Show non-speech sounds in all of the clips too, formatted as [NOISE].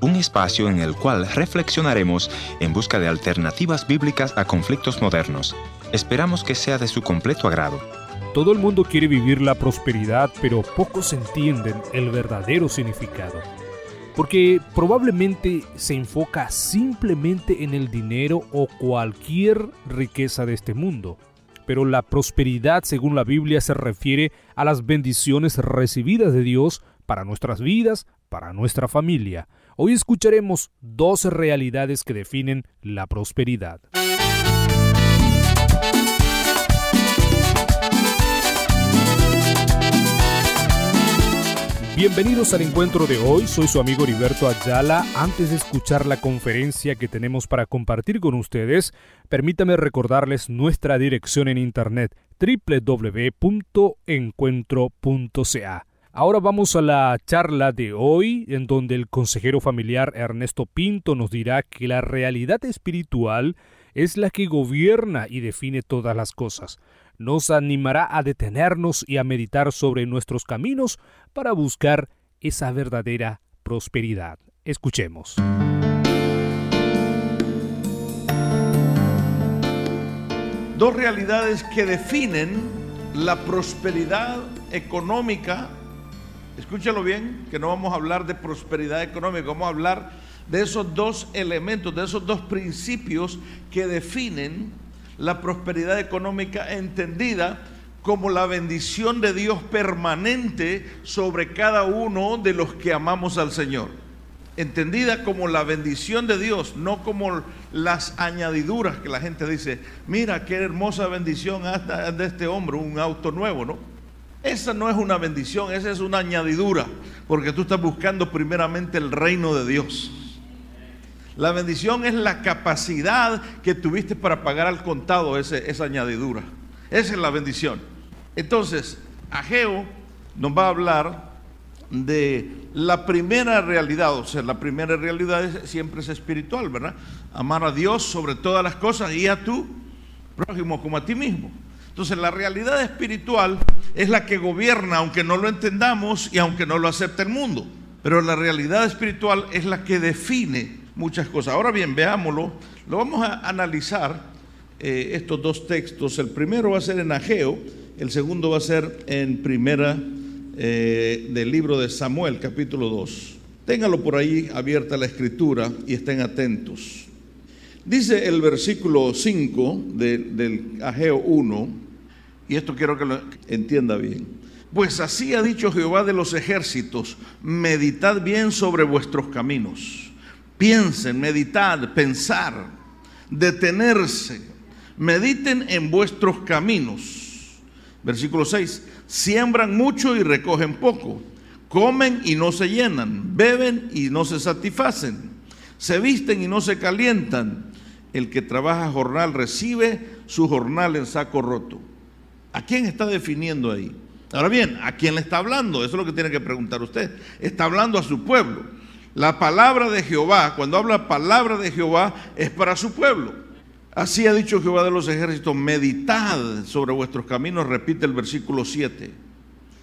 Un espacio en el cual reflexionaremos en busca de alternativas bíblicas a conflictos modernos. Esperamos que sea de su completo agrado. Todo el mundo quiere vivir la prosperidad, pero pocos entienden el verdadero significado. Porque probablemente se enfoca simplemente en el dinero o cualquier riqueza de este mundo. Pero la prosperidad, según la Biblia, se refiere a las bendiciones recibidas de Dios para nuestras vidas, para nuestra familia. Hoy escucharemos dos realidades que definen la prosperidad. Bienvenidos al encuentro de hoy, soy su amigo Heriberto Ayala. Antes de escuchar la conferencia que tenemos para compartir con ustedes, permítame recordarles nuestra dirección en internet www.encuentro.ca. Ahora vamos a la charla de hoy, en donde el consejero familiar Ernesto Pinto nos dirá que la realidad espiritual es la que gobierna y define todas las cosas nos animará a detenernos y a meditar sobre nuestros caminos para buscar esa verdadera prosperidad. Escuchemos. Dos realidades que definen la prosperidad económica. Escúchalo bien, que no vamos a hablar de prosperidad económica, vamos a hablar de esos dos elementos, de esos dos principios que definen la prosperidad económica entendida como la bendición de Dios permanente sobre cada uno de los que amamos al Señor. Entendida como la bendición de Dios, no como las añadiduras que la gente dice, mira qué hermosa bendición de este hombre, un auto nuevo, ¿no? Esa no es una bendición, esa es una añadidura, porque tú estás buscando primeramente el reino de Dios. La bendición es la capacidad que tuviste para pagar al contado esa añadidura. Esa es la bendición. Entonces, Ageo nos va a hablar de la primera realidad, o sea, la primera realidad siempre es espiritual, ¿verdad? Amar a Dios sobre todas las cosas y a tu prójimo como a ti mismo. Entonces, la realidad espiritual es la que gobierna, aunque no lo entendamos y aunque no lo acepte el mundo. Pero la realidad espiritual es la que define muchas cosas. Ahora bien, veámoslo. Lo vamos a analizar eh, estos dos textos. El primero va a ser en Ageo, el segundo va a ser en primera eh, del libro de Samuel, capítulo 2. Ténganlo por ahí abierta la escritura y estén atentos. Dice el versículo 5 del Ageo 1, y esto quiero que lo entienda bien. Pues así ha dicho Jehová de los ejércitos, meditad bien sobre vuestros caminos Piensen, meditad, pensar, detenerse. Mediten en vuestros caminos. Versículo 6. Siembran mucho y recogen poco. Comen y no se llenan. Beben y no se satisfacen. Se visten y no se calientan. El que trabaja jornal recibe su jornal en saco roto. ¿A quién está definiendo ahí? Ahora bien, ¿a quién le está hablando? Eso es lo que tiene que preguntar usted. Está hablando a su pueblo. La palabra de Jehová, cuando habla palabra de Jehová, es para su pueblo. Así ha dicho Jehová de los ejércitos, meditad sobre vuestros caminos, repite el versículo 7.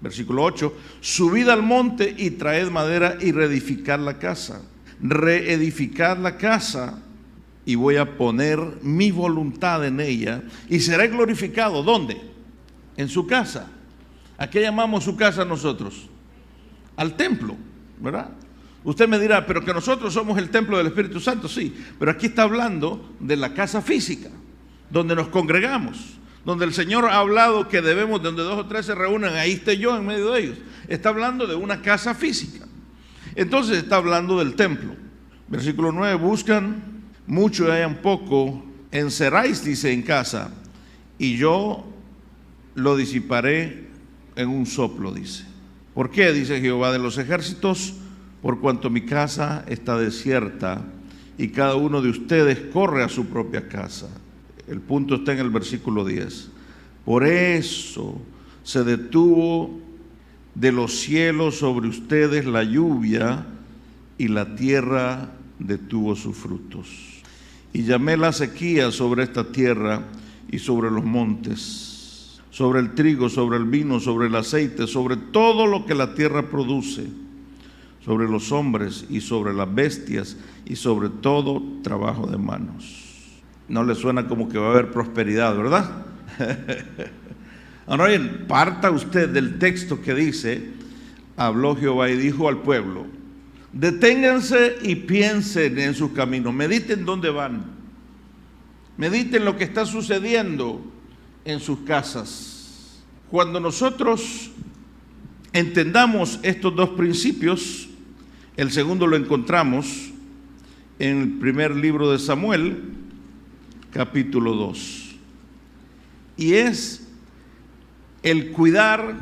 Versículo 8, subid al monte y traed madera y reedificad la casa. Reedificad la casa y voy a poner mi voluntad en ella y será glorificado. ¿Dónde? En su casa. ¿A qué llamamos su casa nosotros? Al templo, ¿verdad? Usted me dirá, pero que nosotros somos el templo del Espíritu Santo, sí, pero aquí está hablando de la casa física, donde nos congregamos, donde el Señor ha hablado que debemos, donde dos o tres se reúnan, ahí esté yo en medio de ellos. Está hablando de una casa física. Entonces está hablando del templo. Versículo 9, buscan mucho y hayan poco, encerráis, dice, en casa, y yo lo disiparé en un soplo, dice. ¿Por qué? Dice Jehová de los ejércitos por cuanto mi casa está desierta y cada uno de ustedes corre a su propia casa. El punto está en el versículo 10. Por eso se detuvo de los cielos sobre ustedes la lluvia y la tierra detuvo sus frutos. Y llamé la sequía sobre esta tierra y sobre los montes, sobre el trigo, sobre el vino, sobre el aceite, sobre todo lo que la tierra produce sobre los hombres y sobre las bestias y sobre todo trabajo de manos. No le suena como que va a haber prosperidad, ¿verdad? [LAUGHS] Ahora bien, parta usted del texto que dice, habló Jehová y dijo al pueblo, deténganse y piensen en sus caminos, mediten dónde van, mediten lo que está sucediendo en sus casas. Cuando nosotros entendamos estos dos principios, el segundo lo encontramos en el primer libro de Samuel, capítulo 2. Y es el cuidar,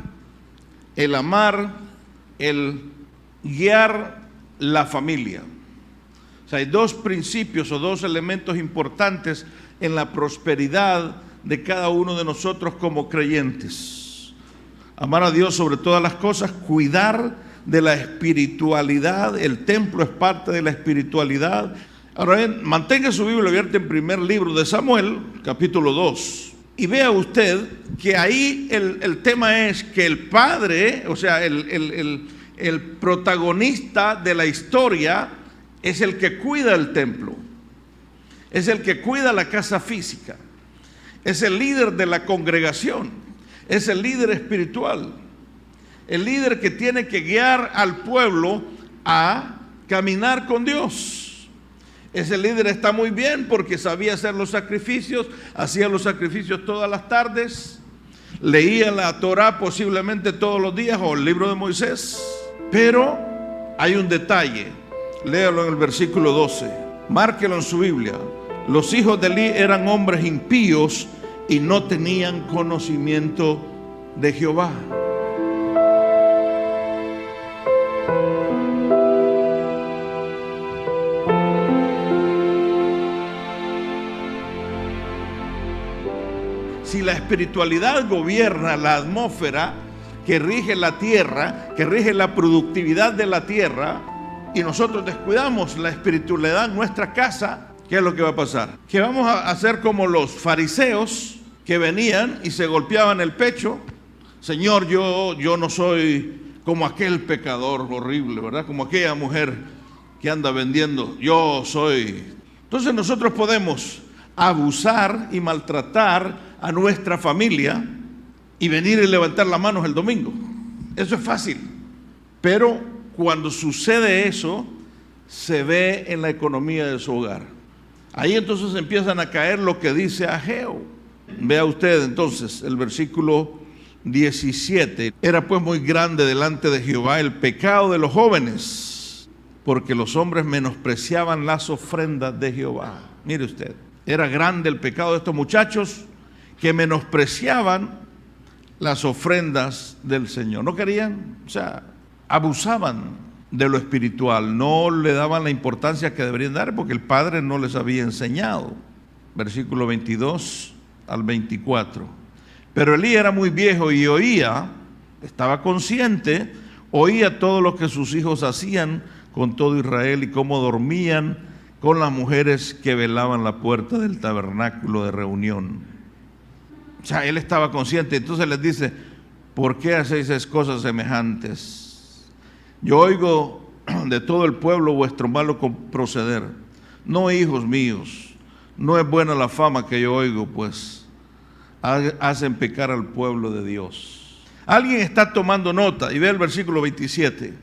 el amar, el guiar la familia. O sea, hay dos principios o dos elementos importantes en la prosperidad de cada uno de nosotros como creyentes. Amar a Dios sobre todas las cosas, cuidar de la espiritualidad, el templo es parte de la espiritualidad. Ahora bien, mantenga su Biblia abierta en primer libro de Samuel, capítulo 2. Y vea usted que ahí el, tema es que el padre, o sea, el, el protagonista de la historia es el que cuida el templo, es el que cuida la casa física, es el líder de la congregación, es el líder espiritual el líder que tiene que guiar al pueblo a caminar con Dios. Ese líder está muy bien porque sabía hacer los sacrificios, hacía los sacrificios todas las tardes, leía la Torah posiblemente todos los días o el libro de Moisés. Pero hay un detalle, léalo en el versículo 12, márquelo en su Biblia. Los hijos de Eli eran hombres impíos y no tenían conocimiento de Jehová. si la espiritualidad gobierna la atmósfera que rige la tierra, que rige la productividad de la tierra, y nosotros descuidamos la espiritualidad en nuestra casa, ¿qué es lo que va a pasar? Que vamos a hacer como los fariseos que venían y se golpeaban el pecho. Señor, yo, yo no soy como aquel pecador horrible, ¿verdad? Como aquella mujer que anda vendiendo. Yo soy. Entonces nosotros podemos abusar y maltratar a nuestra familia y venir y levantar las manos el domingo. Eso es fácil. Pero cuando sucede eso, se ve en la economía de su hogar. Ahí entonces empiezan a caer lo que dice Ageo. Vea usted entonces el versículo 17. Era pues muy grande delante de Jehová el pecado de los jóvenes, porque los hombres menospreciaban las ofrendas de Jehová. Mire usted, era grande el pecado de estos muchachos que menospreciaban las ofrendas del Señor. No querían, o sea, abusaban de lo espiritual, no le daban la importancia que deberían dar porque el Padre no les había enseñado. Versículo 22 al 24. Pero Elí era muy viejo y oía, estaba consciente, oía todo lo que sus hijos hacían con todo Israel y cómo dormían con las mujeres que velaban la puerta del tabernáculo de reunión. O sea, él estaba consciente. Entonces les dice, ¿por qué hacéis esas cosas semejantes? Yo oigo [CLEARS THROAT] de todo el pueblo vuestro malo proceder. No, hijos míos, no es buena la fama que yo oigo, pues hacen pecar al pueblo de Dios. Alguien está tomando nota y ve el versículo 27.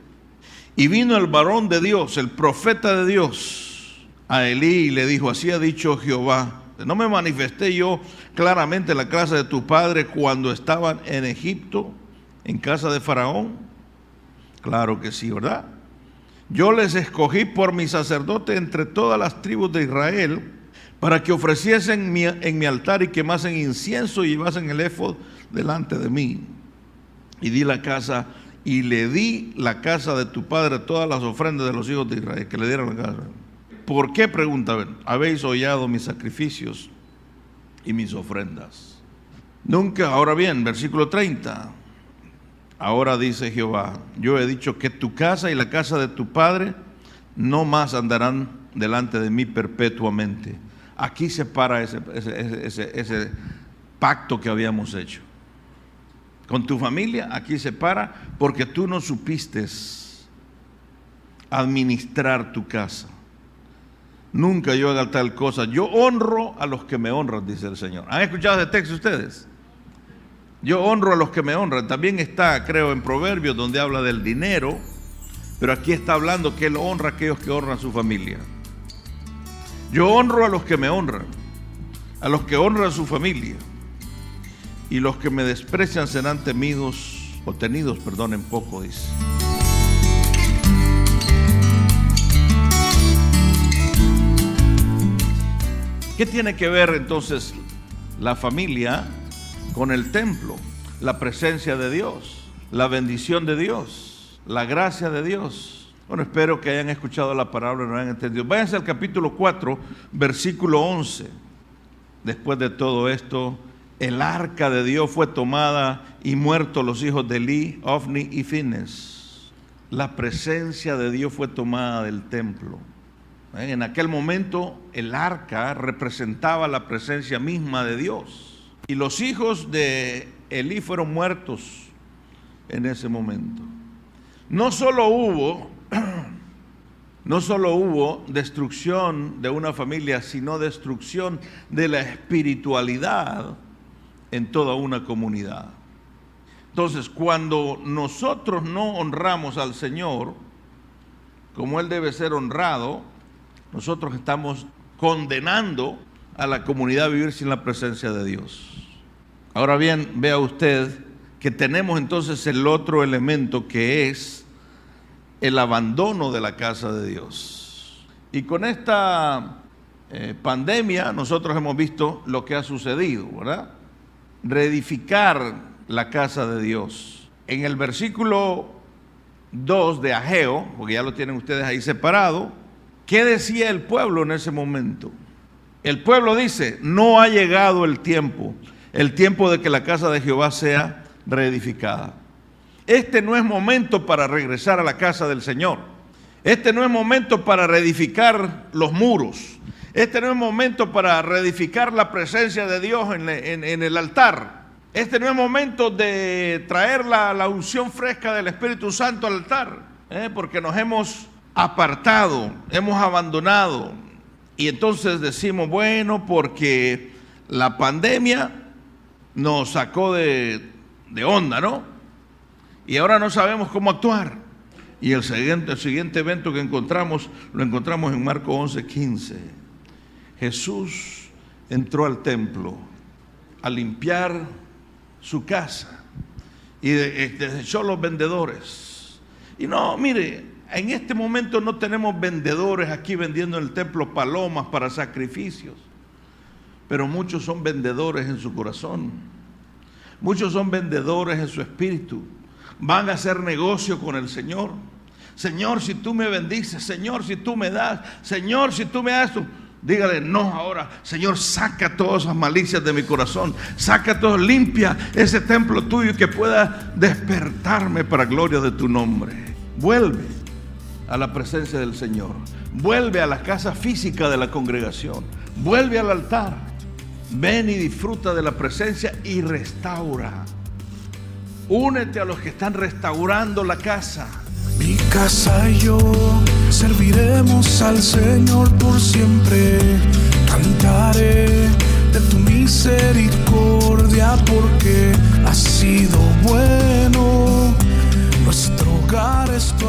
Y vino el varón de Dios, el profeta de Dios, a Elí y le dijo, así ha dicho Jehová ¿No me manifesté yo claramente en la casa de tu padre cuando estaban en Egipto, en casa de Faraón? Claro que sí, ¿verdad? Yo les escogí por mi sacerdote entre todas las tribus de Israel para que ofreciesen en mi altar y quemasen incienso y llevasen el efod delante de mí. Y di la casa y le di la casa de tu padre todas las ofrendas de los hijos de Israel, que le dieron la casa. ¿Por qué? Pregunta, habéis hollado mis sacrificios y mis ofrendas. Nunca, ahora bien, versículo 30. Ahora dice Jehová, yo he dicho que tu casa y la casa de tu padre no más andarán delante de mí perpetuamente. Aquí se para ese, pacto que habíamos hecho. Con tu familia, aquí se para porque tú no supiste administrar tu casa. Nunca yo haga tal cosa. Yo honro a los que me honran, dice el Señor. ¿Han escuchado ese texto ustedes? Yo honro a los que me honran. También está, creo, en Proverbios donde habla del dinero, pero aquí está hablando que Él honra a aquellos que honran a su familia. Yo honro a los que me honran, a los que honran a su familia, y los que me desprecian serán temidos o tenidos, perdón, en poco, dice. ¿Qué tiene que ver entonces la familia con el templo? La presencia de Dios, la bendición de Dios, la gracia de Dios. Bueno, espero que hayan escuchado la palabra y no hayan entendido. Váyanse al capítulo 4, versículo 11. Después de todo esto, el arca de Dios fue tomada y muertos los hijos de Eli, Ofni y Fines. La presencia de Dios fue tomada del templo. En aquel momento el arca representaba la presencia misma de Dios. Y los hijos de Elí fueron muertos en ese momento. No solo hubo, [CLEARS THROAT] no solo hubo destrucción de una familia, sino destrucción de la espiritualidad en toda una comunidad. Entonces, cuando nosotros no honramos al Señor, como Él debe ser honrado, nosotros estamos condenando a la comunidad vivir sin la presencia de Dios. Ahora bien, vea usted que tenemos entonces el otro elemento que es el abandono de la casa de Dios. Y con esta eh, pandemia nosotros hemos visto lo que ha sucedido, ¿verdad? Reedificar la casa de Dios. En el versículo 2 de Ageo, porque ya lo tienen ustedes ahí separado, ¿Qué decía el pueblo en ese momento? El pueblo dice, no ha llegado el tiempo, el tiempo de que la casa de Jehová sea reedificada. Este no es momento para regresar a la casa del Señor. Este no es momento para reedificar los muros. Este no es momento para reedificar la presencia de Dios en, el altar. Este no es momento de traer la, unción fresca del Espíritu Santo al altar, ¿eh? porque nos hemos apartado, hemos abandonado. Y entonces decimos, bueno, porque la pandemia nos sacó de, onda, ¿no? Y ahora no sabemos cómo actuar. Y el siguiente, el siguiente evento que encontramos, lo encontramos en Marco 11, 15. Jesús entró al templo a limpiar su casa y desechó los vendedores. Y no, mire, en este momento no tenemos vendedores aquí vendiendo en el templo palomas para sacrificios, pero muchos son vendedores en su corazón. Muchos son vendedores en su espíritu. Van a hacer negocio con el Señor. Señor, si tú me bendices, Señor, si tú me das, Señor, si tú me das, tú, dígale no ahora, Señor, saca todas esas malicias de mi corazón, saca todo, limpia ese templo tuyo que pueda despertarme para gloria de tu nombre. Vuelve a la presencia del Señor. Vuelve a la casa física de la congregación. Vuelve al altar. Ven y disfruta de la presencia y restaura. Únete a los que están restaurando la casa. Mi casa y yo serviremos al Señor por siempre. Cantaré de tu misericordia porque ha sido bueno. Nuestro hogar es tu